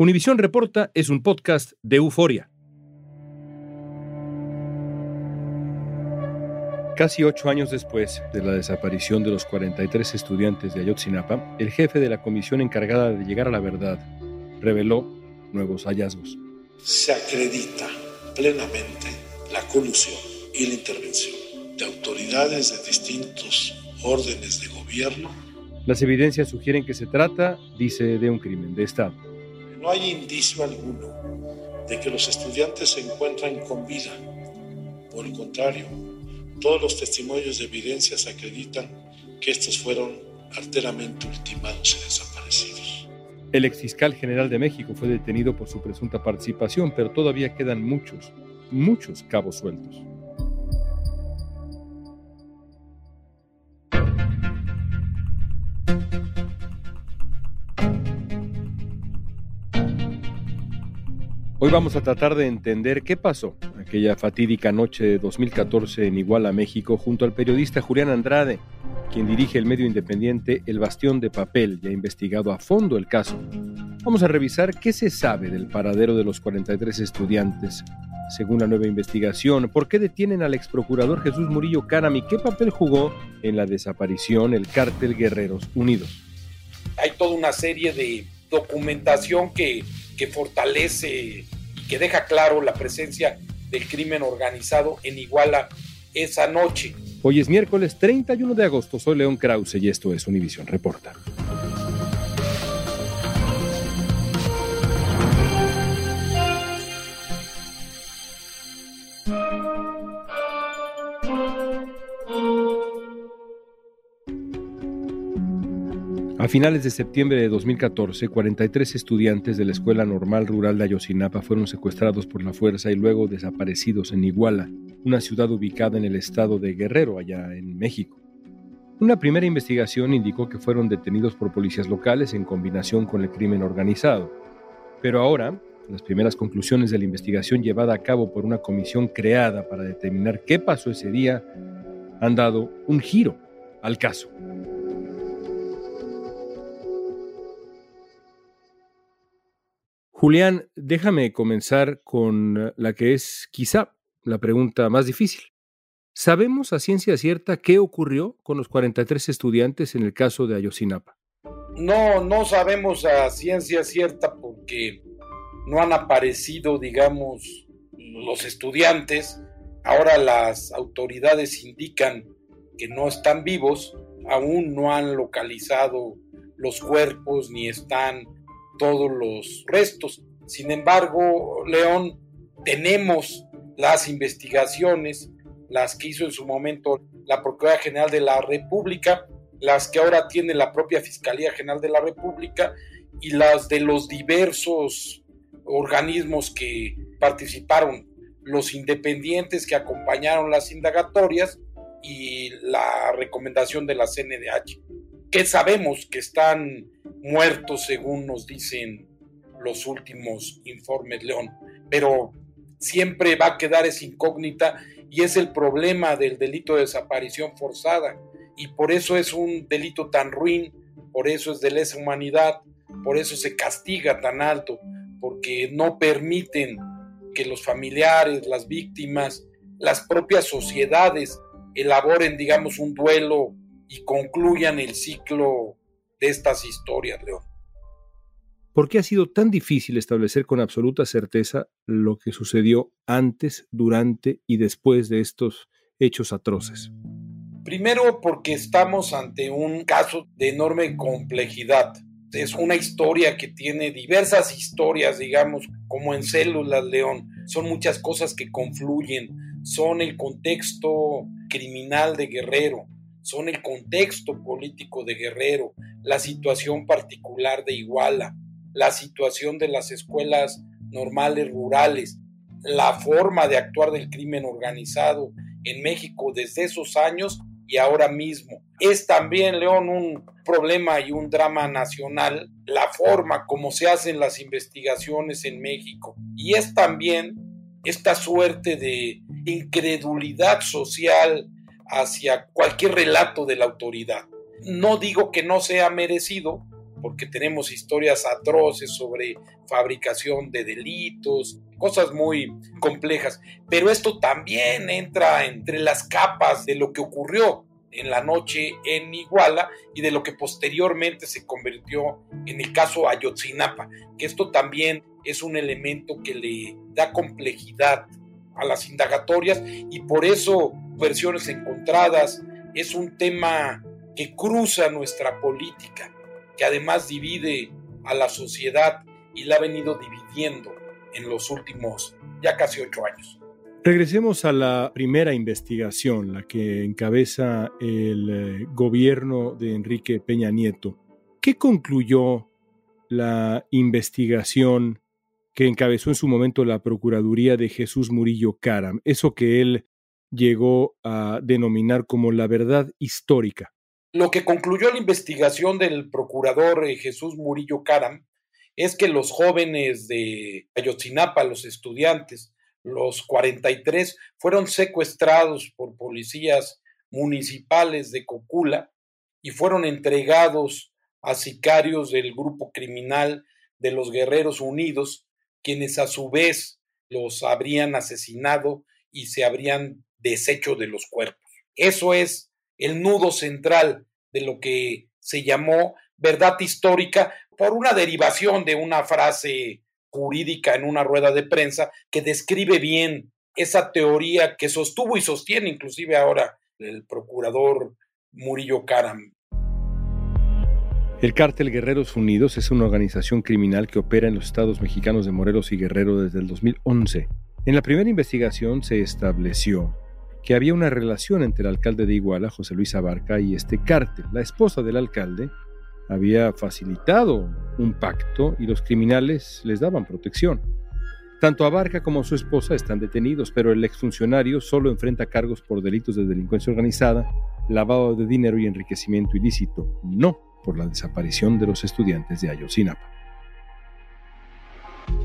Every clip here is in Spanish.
Univisión Reporta es un podcast de euforia. Casi ocho años después de la desaparición de los 43 estudiantes de Ayotzinapa, el jefe de la comisión encargada de llegar a la verdad reveló nuevos hallazgos. Se acredita plenamente la colusión y la intervención de autoridades de distintos órdenes de gobierno. Las evidencias sugieren que se trata, dice, de un crimen de Estado no hay indicio alguno de que los estudiantes se encuentran con vida. Por el contrario, todos los testimonios de evidencias acreditan que estos fueron arteramente ultimados y desaparecidos. El exfiscal general de México fue detenido por su presunta participación, pero todavía quedan muchos, muchos cabos sueltos. Hoy vamos a tratar de entender qué pasó aquella fatídica noche de 2014 en Iguala, México, junto al periodista Julián Andrade, quien dirige el medio independiente El Bastión de Papel y ha investigado a fondo el caso. Vamos a revisar qué se sabe del paradero de los 43 estudiantes. Según la nueva investigación, ¿por qué detienen al ex procurador Jesús Murillo Caram y qué papel jugó en la desaparición el cártel Guerreros Unidos? Hay toda una serie de documentación que que fortalece que deja claro la presencia del crimen organizado en Iguala esa noche. Hoy es miércoles 31 de agosto, soy León Krause y esto es Univisión Reporta. A finales de septiembre de 2014, 43 estudiantes de la Escuela Normal Rural de Ayotzinapa fueron secuestrados por la fuerza y luego desaparecidos en Iguala, una ciudad ubicada en el estado de Guerrero, allá en México. Una primera investigación indicó que fueron detenidos por policías locales en combinación con el crimen organizado. Pero ahora, las primeras conclusiones de la investigación llevada a cabo por una comisión creada para determinar qué pasó ese día han dado un giro al caso. Julián, déjame comenzar con la que es quizá la pregunta más difícil. ¿Sabemos a ciencia cierta qué ocurrió con los 43 estudiantes en el caso de Ayotzinapa? No, no sabemos a ciencia cierta porque no han aparecido, digamos, los estudiantes. Ahora las autoridades indican que no están vivos, aún no han localizado los cuerpos ni están todos los restos. Sin embargo, León, tenemos las investigaciones, las que hizo en su momento la Procuraduría General de la República, las que ahora tiene la propia Fiscalía General de la República y las de los diversos organismos que participaron, los independientes que acompañaron las indagatorias y la recomendación de la CNDH, que sabemos que están muertos según nos dicen los últimos informes, León, pero siempre va a quedar esa incógnita y es el problema del delito de desaparición forzada. Y por eso es un delito tan ruin, por eso es de lesa humanidad, por eso se castiga tan alto, porque no permiten que los familiares, las víctimas, las propias sociedades elaboren, digamos, un duelo y concluyan el ciclo de estas historias, León. ¿Por qué ha sido tan difícil establecer con absoluta certeza lo que sucedió antes, durante y después de estos hechos atroces? Primero porque estamos ante un caso de enorme complejidad. Es una historia que tiene diversas historias, digamos, como en células, León. Son muchas cosas que confluyen. Son el contexto criminal de Guerrero, son el contexto político de Guerrero, la situación particular de Iguala, la situación de las escuelas normales rurales, la forma de actuar del crimen organizado en México desde esos años y ahora mismo. Es también, León, un problema y un drama nacional, la forma como se hacen las investigaciones en México. Y es también esta suerte de incredulidad social hacia cualquier relato de la autoridad. No digo que no sea merecido, porque tenemos historias atroces sobre fabricación de delitos, cosas muy complejas. Pero esto también entra entre las capas de lo que ocurrió en la noche en Iguala y de lo que posteriormente se convirtió en el caso Ayotzinapa, que esto también es un elemento que le da complejidad a las indagatorias y por eso versiones encontradas es un tema que cruza nuestra política, que además divide a la sociedad y la ha venido dividiendo en los últimos ya casi ocho años. Regresemos a la primera investigación, la que encabeza el eh, gobierno de Enrique Peña Nieto. ¿Qué concluyó la investigación que encabezó en su momento la Procuraduría de Jesús Murillo Caram? Eso que él llegó a denominar como la verdad histórica. Lo que concluyó la investigación del procurador eh, Jesús Murillo Caram es que los jóvenes de Ayotzinapa, los estudiantes, los 43 fueron secuestrados por policías municipales de Cocula y fueron entregados a sicarios del grupo criminal de los Guerreros Unidos, quienes a su vez los habrían asesinado y se habrían deshecho de los cuerpos. Eso es el nudo central de lo que se llamó verdad histórica por una derivación de una frase jurídica en una rueda de prensa que describe bien esa teoría que sostuvo y sostiene inclusive ahora el procurador Murillo Caram. El Cártel Guerreros Unidos es una organización criminal que opera en los estados mexicanos de Morelos y Guerrero desde el 2011. En la primera investigación se estableció que había una relación entre el alcalde de Iguala, José Luis Abarca, y este cártel. La esposa del alcalde había facilitado un pacto y los criminales les daban protección. Tanto Abarca como su esposa están detenidos, pero el exfuncionario solo enfrenta cargos por delitos de delincuencia organizada, lavado de dinero y enriquecimiento ilícito, no por la desaparición de los estudiantes de Ayotzinapa.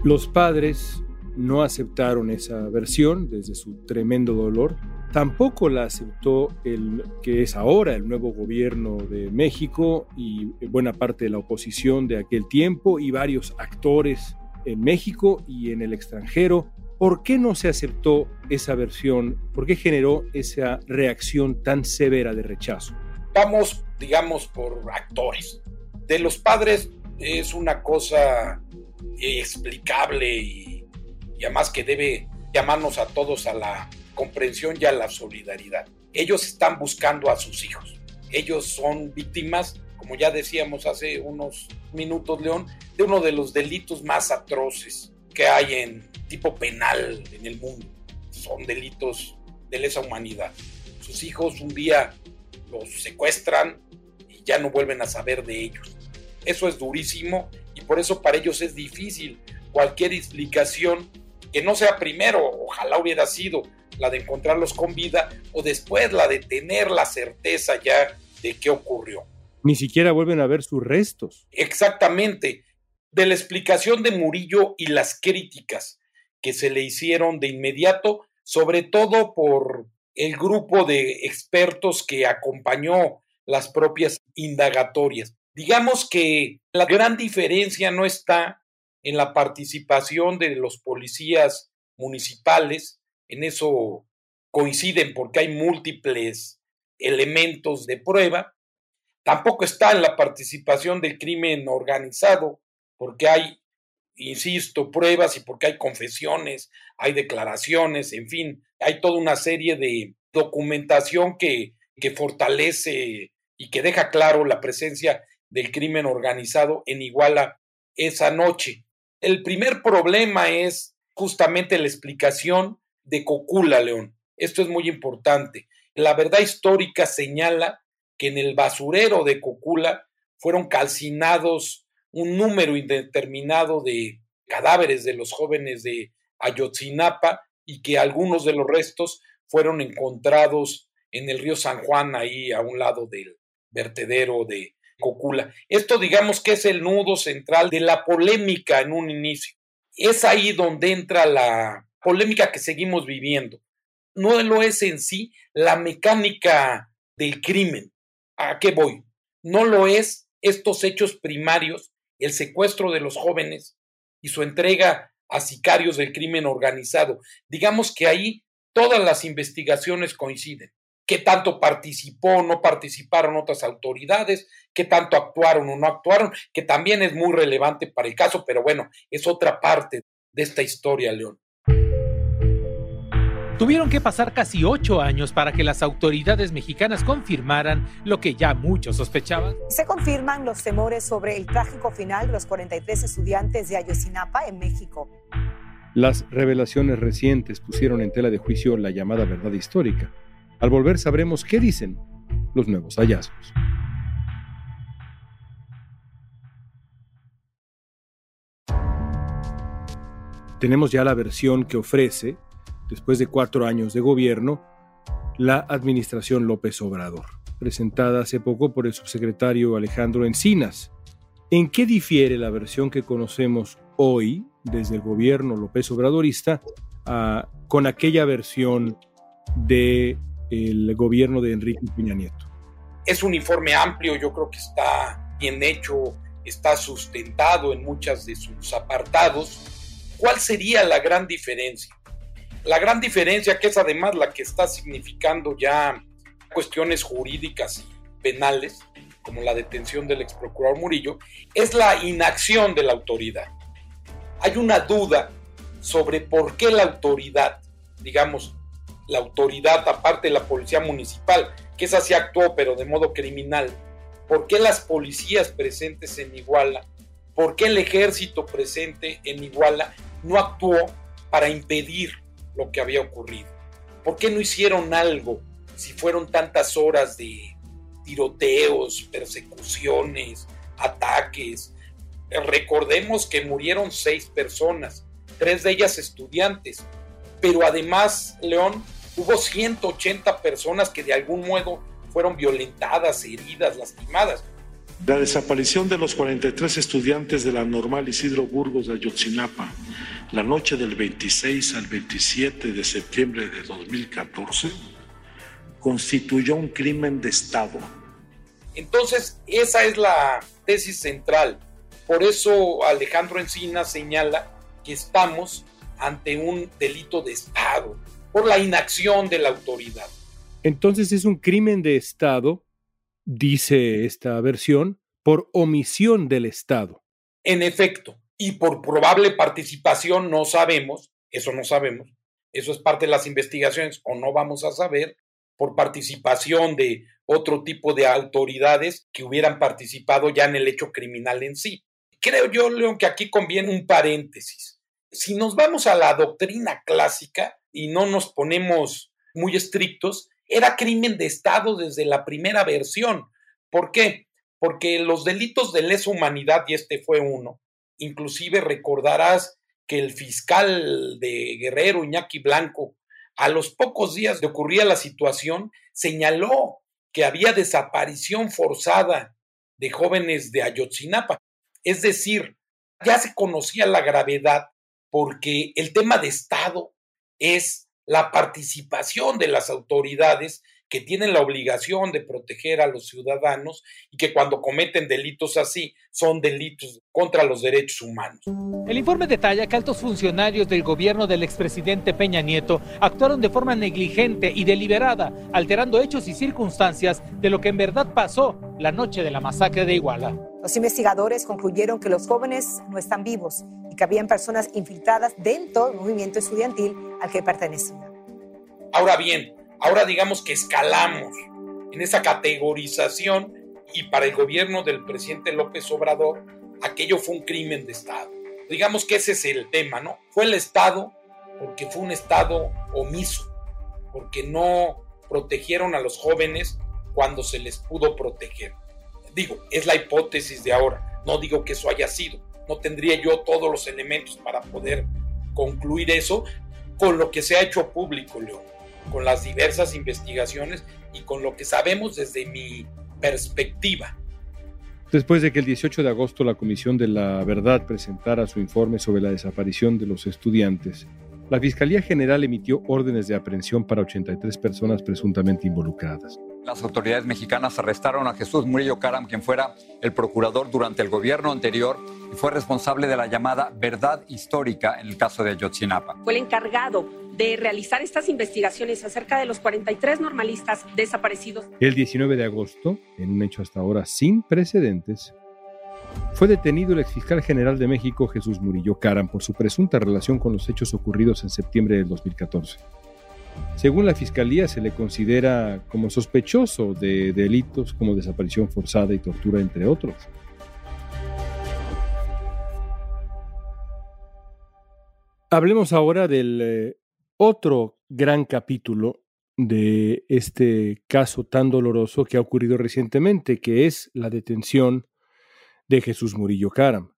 Los padres no aceptaron esa versión desde su tremendo dolor. Tampoco la aceptó el que es ahora el nuevo gobierno de México y buena parte de la oposición de aquel tiempo y varios actores en México y en el extranjero. ¿Por qué no se aceptó esa versión? ¿Por qué generó esa reacción tan severa de rechazo? Vamos, digamos, por actores. De los padres es una cosa explicable y y además que debe llamarnos a todos a la comprensión y a la solidaridad. Ellos están buscando a sus hijos. Ellos son víctimas, como ya decíamos hace unos minutos, León, de uno de los delitos más atroces que hay en tipo penal en el mundo. Son delitos de lesa humanidad. Sus hijos un día los secuestran y ya no vuelven a saber de ellos. Eso es durísimo y por eso para ellos es difícil cualquier explicación que no sea primero, ojalá hubiera sido la de encontrarlos con vida o después la de tener la certeza ya de qué ocurrió. Ni siquiera vuelven a ver sus restos. Exactamente. De la explicación de Murillo y las críticas que se le hicieron de inmediato, sobre todo por el grupo de expertos que acompañó las propias indagatorias. Digamos que la gran diferencia no está en la participación de los policías municipales. En eso coinciden porque hay múltiples elementos de prueba. Tampoco está en la participación del crimen organizado porque hay, insisto, pruebas y porque hay confesiones, hay declaraciones, en fin, hay toda una serie de documentación que, que fortalece y que deja claro la presencia del crimen organizado en Iguala esa noche. El primer problema es justamente la explicación de Cocula, León. Esto es muy importante. La verdad histórica señala que en el basurero de Cocula fueron calcinados un número indeterminado de cadáveres de los jóvenes de Ayotzinapa y que algunos de los restos fueron encontrados en el río San Juan, ahí a un lado del vertedero de Cocula. Esto digamos que es el nudo central de la polémica en un inicio. Es ahí donde entra la polémica que seguimos viviendo. No lo es en sí la mecánica del crimen. ¿A qué voy? No lo es estos hechos primarios, el secuestro de los jóvenes y su entrega a sicarios del crimen organizado. Digamos que ahí todas las investigaciones coinciden. ¿Qué tanto participó o no participaron otras autoridades? ¿Qué tanto actuaron o no actuaron? Que también es muy relevante para el caso, pero bueno, es otra parte de esta historia, León. Tuvieron que pasar casi ocho años para que las autoridades mexicanas confirmaran lo que ya muchos sospechaban. Se confirman los temores sobre el trágico final de los 43 estudiantes de Ayotzinapa en México. Las revelaciones recientes pusieron en tela de juicio la llamada verdad histórica. Al volver sabremos qué dicen los nuevos hallazgos. Tenemos ya la versión que ofrece después de cuatro años de gobierno, la administración López Obrador, presentada hace poco por el subsecretario Alejandro Encinas. ¿En qué difiere la versión que conocemos hoy desde el gobierno López Obradorista ah, con aquella versión del el gobierno de Enrique Peña Nieto? Es un informe amplio, yo creo que está bien hecho, está sustentado en muchas de sus apartados. ¿Cuál sería la gran diferencia? La gran diferencia, que es además la que está significando ya cuestiones jurídicas y penales, como la detención del ex procurador Murillo, es la inacción de la autoridad. Hay una duda sobre por qué la autoridad, digamos, la autoridad aparte de la policía municipal, que esa sí actuó pero de modo criminal, por qué las policías presentes en Iguala, por qué el ejército presente en Iguala no actuó para impedir lo que había ocurrido. ¿Por qué no hicieron algo si fueron tantas horas de tiroteos, persecuciones, ataques? Recordemos que murieron seis personas, tres de ellas estudiantes, pero además, León, hubo 180 personas que de algún modo fueron violentadas, heridas, lastimadas. La desaparición de los 43 estudiantes de la normal Isidro Burgos de Ayotzinapa la noche del 26 al 27 de septiembre de 2014 constituyó un crimen de Estado. Entonces, esa es la tesis central. Por eso Alejandro Encina señala que estamos ante un delito de Estado por la inacción de la autoridad. Entonces es un crimen de Estado, dice esta versión, por omisión del Estado. En efecto, y por probable participación no sabemos, eso no sabemos, eso es parte de las investigaciones o no vamos a saber, por participación de otro tipo de autoridades que hubieran participado ya en el hecho criminal en sí. Creo yo, León, que aquí conviene un paréntesis. Si nos vamos a la doctrina clásica y no nos ponemos muy estrictos, era crimen de Estado desde la primera versión. ¿Por qué? Porque los delitos de lesa humanidad, y este fue uno, Inclusive recordarás que el fiscal de Guerrero, Iñaki Blanco, a los pocos días de ocurrir la situación, señaló que había desaparición forzada de jóvenes de Ayotzinapa. Es decir, ya se conocía la gravedad porque el tema de Estado es la participación de las autoridades que tienen la obligación de proteger a los ciudadanos y que cuando cometen delitos así son delitos contra los derechos humanos. El informe detalla que altos funcionarios del gobierno del expresidente Peña Nieto actuaron de forma negligente y deliberada, alterando hechos y circunstancias de lo que en verdad pasó la noche de la masacre de Iguala. Los investigadores concluyeron que los jóvenes no están vivos y que habían personas infiltradas dentro del movimiento estudiantil al que pertenecían. Ahora bien, Ahora digamos que escalamos en esa categorización y para el gobierno del presidente López Obrador aquello fue un crimen de Estado. Digamos que ese es el tema, ¿no? Fue el Estado porque fue un Estado omiso, porque no protegieron a los jóvenes cuando se les pudo proteger. Digo, es la hipótesis de ahora, no digo que eso haya sido, no tendría yo todos los elementos para poder concluir eso con lo que se ha hecho público, León con las diversas investigaciones y con lo que sabemos desde mi perspectiva. Después de que el 18 de agosto la Comisión de la Verdad presentara su informe sobre la desaparición de los estudiantes, La Fiscalía General emitió órdenes de aprehensión para 83 personas presuntamente involucradas. Las autoridades mexicanas arrestaron a Jesús Murillo Caram, quien fuera el procurador durante el gobierno anterior y fue responsable de la llamada verdad histórica en el caso de Ayotzinapa. Fue el encargado de realizar estas investigaciones acerca de los 43 normalistas desaparecidos. El 19 de agosto, en un hecho hasta ahora sin precedentes, fue detenido el exfiscal general de México, Jesús Murillo Caram, por su presunta relación con los hechos ocurridos en septiembre del 2014. Según la Fiscalía, se le considera como sospechoso de delitos como desaparición forzada y tortura, entre otros. Hablemos ahora del eh, otro gran capítulo de este caso tan doloroso que ha ocurrido recientemente, que es la detención de Jesús Murillo Caram.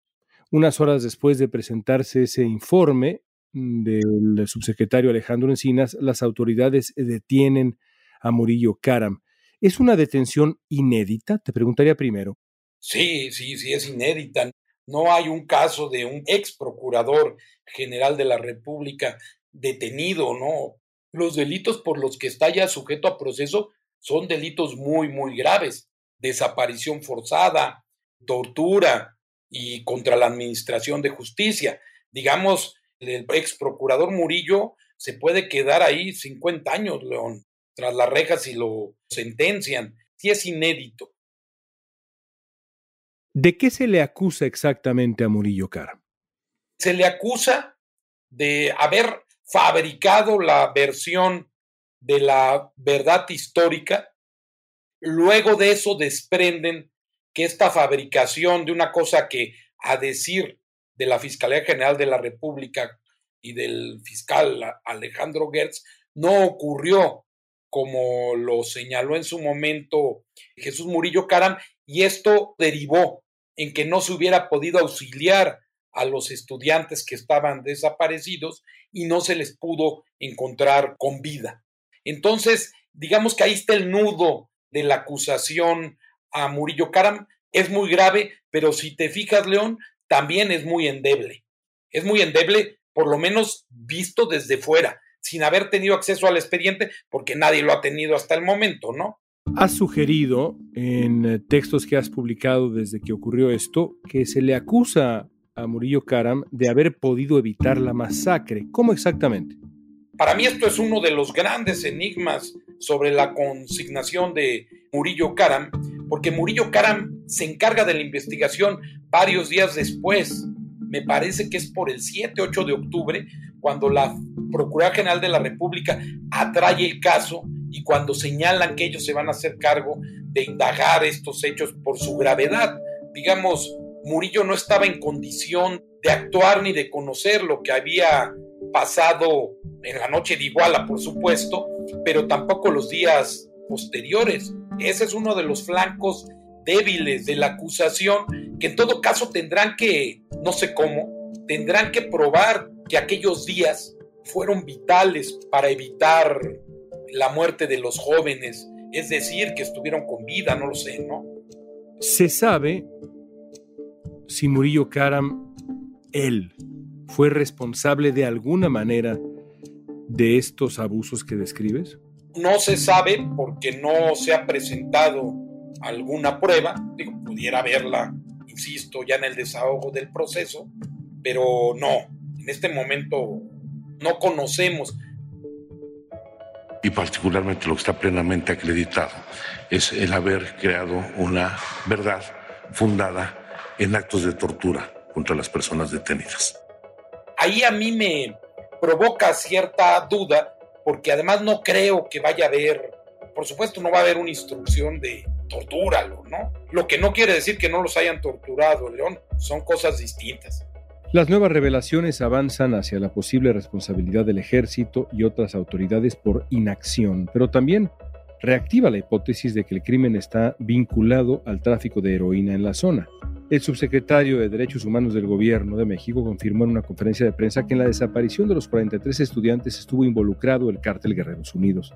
Unas horas después de presentarse ese informe del subsecretario Alejandro Encinas, las autoridades detienen a Murillo Caram. ¿Es una detención inédita? Te preguntaría primero. Sí, sí, sí, es inédita. No hay un caso de un ex procurador general de la República detenido, ¿no? Los delitos por los que está ya sujeto a proceso son delitos muy, muy graves. Desaparición forzada, tortura y contra la administración de justicia. Digamos, el ex procurador Murillo se puede quedar ahí 50 años, León, tras las rejas y lo sentencian. Sí es inédito. ¿De qué se le acusa exactamente a Murillo Cara? Se le acusa de haber fabricado la versión de la verdad histórica. Luego de eso desprenden que esta fabricación de una cosa que, a decir de la Fiscalía General de la República y del fiscal Alejandro Gertz, no ocurrió como lo señaló en su momento Jesús Murillo Caram, y esto derivó en que no se hubiera podido auxiliar a los estudiantes que estaban desaparecidos y no se les pudo encontrar con vida. Entonces, digamos que ahí está el nudo de la acusación a Murillo Karam es muy grave, pero si te fijas, León, también es muy endeble. Es muy endeble, por lo menos visto desde fuera, sin haber tenido acceso al expediente, porque nadie lo ha tenido hasta el momento, ¿no? Has sugerido en eh, textos que has publicado desde que ocurrió esto que se le acusa a Murillo Karam de haber podido evitar la masacre. ¿Cómo exactamente? Para mí esto es uno de los grandes enigmas sobre la consignación de Murillo Karam, porque Murillo Karam se encarga de la investigación varios días después. Me parece que es por el 7, 8 de octubre, cuando la Procuraduría General de la República atrae el caso y cuando señalan que ellos se van a hacer cargo de indagar estos hechos por su gravedad. Digamos, Murillo no estaba en condición de actuar ni de conocer lo que había pasado en la noche de Iguala, por supuesto, pero tampoco los días posteriores. Ese es uno de los flancos débiles de la acusación que en todo caso tendrán que, no sé cómo, tendrán que probar que aquellos días fueron vitales para evitar la muerte de los jóvenes, es decir, que estuvieron con vida, no lo sé, ¿no? Se sabe si Murillo Karam, él, fue responsable de alguna manera de estos abusos que describes? No se sabe porque no se ha presentado alguna prueba, digo, pudiera haberla, insisto, ya en el desahogo del proceso, pero no, en este momento no conocemos. Y particularmente lo que está plenamente acreditado es el haber creado una verdad fundada en actos de tortura contra las personas detenidas. Ahí a mí me provoca cierta duda porque además no creo que vaya a haber, por supuesto no va a haber una instrucción de tortúralo, ¿no? Lo que no quiere decir que no los hayan torturado, León, son cosas distintas. Las nuevas revelaciones avanzan hacia la posible responsabilidad del ejército y otras autoridades por inacción, pero también reactiva la hipótesis de que el crimen está vinculado al tráfico de heroína en la zona. El subsecretario de Derechos Humanos del Gobierno de México confirmó en una conferencia de prensa que en la desaparición de los 43 estudiantes estuvo involucrado el cártel Guerreros Unidos.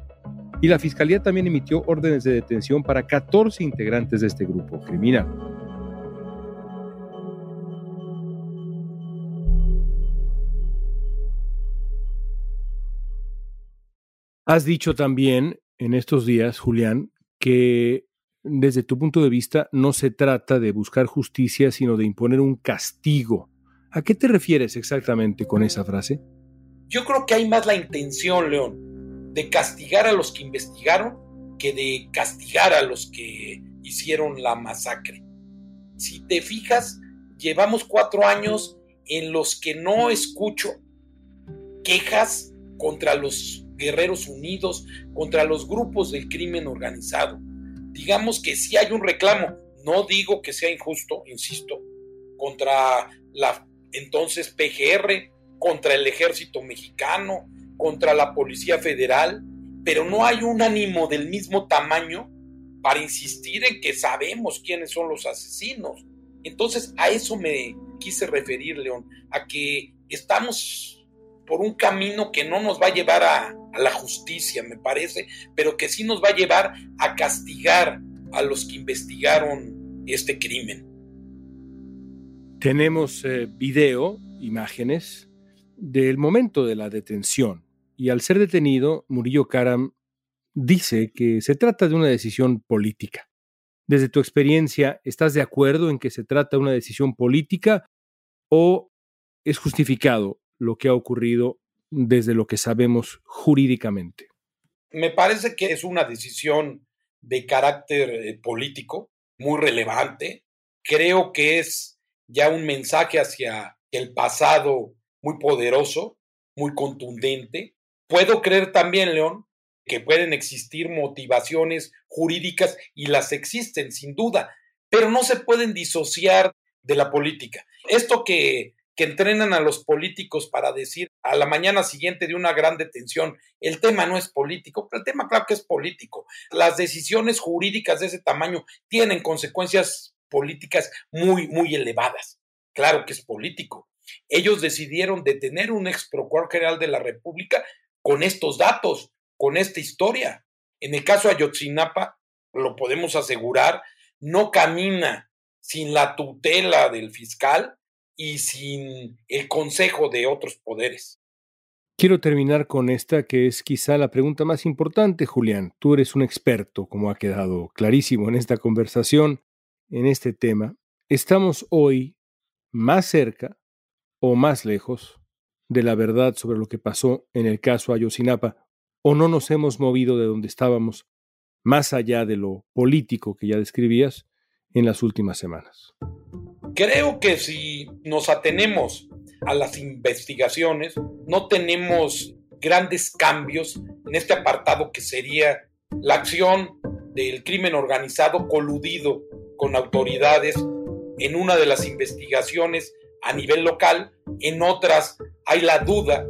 Y la Fiscalía también emitió órdenes de detención para 14 integrantes de este grupo criminal. Has dicho también en estos días, Julián, que desde tu punto de vista no se trata de buscar justicia, sino de imponer un castigo. ¿A qué te refieres exactamente con esa frase? Yo creo que hay más la intención, León, de castigar a los que investigaron que de castigar a los que hicieron la masacre. Si te fijas, llevamos cuatro años en los que no escucho quejas contra los guerreros unidos, contra los grupos del crimen organizado. Digamos que si hay un reclamo, no digo que sea injusto, insisto, contra la entonces PGR, contra el ejército mexicano, contra la Policía Federal, pero no hay un ánimo del mismo tamaño para insistir en que sabemos quiénes son los asesinos. Entonces a eso me quise referir, León, a que estamos por un camino que no nos va a llevar a, la justicia, me parece, pero que sí nos va a llevar a castigar a los que investigaron este crimen. Tenemos eh, video, imágenes del momento de la detención. Y al ser detenido, Murillo Karam dice que se trata de una decisión política. Desde tu experiencia, ¿estás de acuerdo en que se trata de una decisión política o es justificado lo que ha ocurrido desde lo que sabemos jurídicamente? Me parece que es una decisión de carácter eh, político muy relevante. Creo que es ya un mensaje hacia el pasado muy poderoso, muy contundente. Puedo creer también, León, que pueden existir motivaciones jurídicas y las existen, sin duda, pero no se pueden disociar de la política. Esto que que entrenan a los políticos para decir a la mañana siguiente de una gran detención, el tema no es político, el tema claro que es político. Las decisiones jurídicas de ese tamaño tienen consecuencias políticas muy, muy elevadas. Claro que es político. Ellos decidieron detener un ex procurador general de la República con estos datos, con esta historia. En el caso de Ayotzinapa, lo podemos asegurar, no camina sin la tutela del fiscal y sin el consejo de otros poderes. Quiero terminar con esta que es quizá la pregunta más importante, Julián. Tú eres un experto, como ha quedado clarísimo en esta conversación, en este tema. ¿Estamos hoy más cerca o más lejos de la verdad sobre lo que pasó en el caso Ayotzinapa? ¿O no nos hemos movido de donde estábamos más allá de lo político que ya describías en las últimas semanas? Creo que si nos atenemos a las investigaciones, no tenemos grandes cambios en este apartado que sería la acción del crimen organizado coludido con autoridades en una de las investigaciones a nivel local, en otras hay la duda,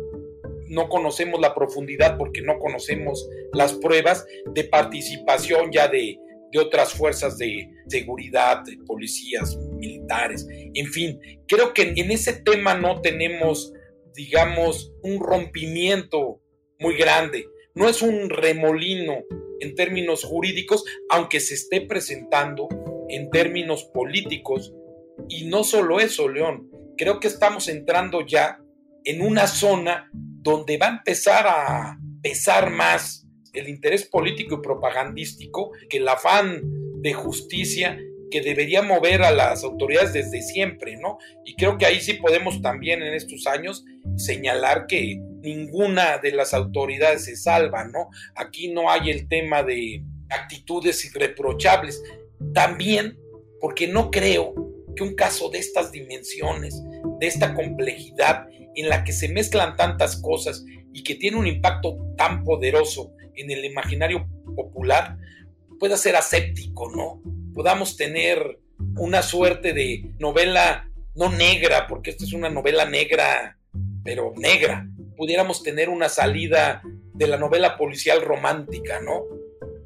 no conocemos la profundidad porque no conocemos las pruebas de participación ya de de otras fuerzas de seguridad, de policías, militares, en fin, creo que en ese tema no tenemos, digamos, un rompimiento muy grande, no es un remolino en términos jurídicos, aunque se esté presentando en términos políticos. Y no solo eso, León, creo que estamos entrando ya en una zona donde va a empezar a pesar más el interés político y propagandístico que el afán de justicia que debería mover a las autoridades desde siempre, ¿no? Y creo que ahí sí podemos también en estos años señalar que ninguna de las autoridades se salva, ¿no? Aquí no hay el tema de actitudes irreprochables. También porque no creo que un caso de estas dimensiones, de esta complejidad en la que se mezclan tantas cosas y que tiene un impacto tan poderoso en el imaginario popular pueda ser aséptico, ¿no? Podamos tener una suerte de novela no negra, porque esta es una novela negra, pero negra. Pudiéramos tener una salida de la novela policial romántica, ¿no?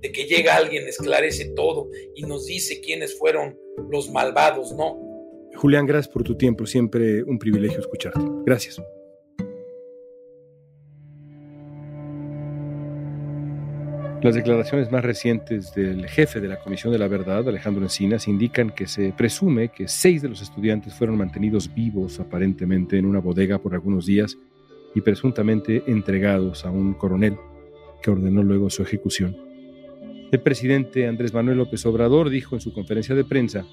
De que llega alguien, esclarece todo y nos dice quiénes fueron los malvados, ¿no? Julián, gracias por tu tiempo, siempre un privilegio escucharte. Gracias. Las declaraciones más recientes del jefe de la Comisión de la Verdad, Alejandro Encinas, indican que se presume que seis de los estudiantes fueron mantenidos vivos aparentemente en una bodega por algunos días y presuntamente entregados a un coronel que ordenó luego su ejecución. El presidente Andrés Manuel López Obrador dijo en su conferencia de prensa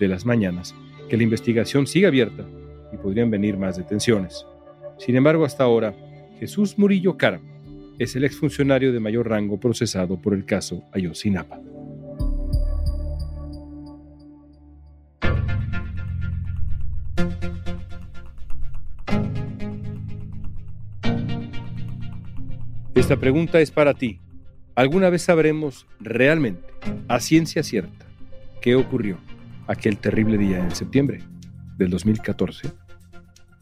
de las mañanas que la investigación sigue abierta y podrían venir más detenciones. Sin embargo, hasta ahora, Jesús Murillo Caram es el exfuncionario de mayor rango procesado por el caso Ayotzinapa. Esta pregunta es para ti. ¿Alguna vez sabremos realmente, a ciencia cierta, qué ocurrió aquel terrible día en septiembre del 2014?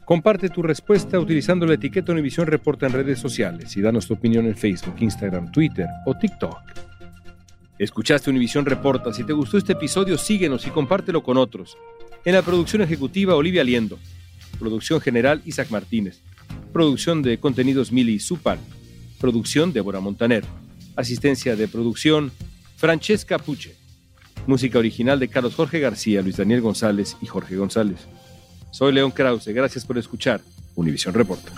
Comparte tu respuesta utilizando la etiqueta Univisión Reporta en redes sociales y danos tu opinión en Facebook, Instagram, Twitter o TikTok. Escuchaste Univisión Reporta. Si te gustó este episodio, síguenos y compártelo con otros. En la producción ejecutiva, Olivia Liendo. Producción general, Isaac Martínez. Producción de contenidos, Mili Supal. Producción, Débora Montaner. Asistencia de producción, Francesca Puche. Música original de Carlos Jorge García, Luis Daniel González y Jorge González. Soy León Krause. Gracias por escuchar Univisión Reporta.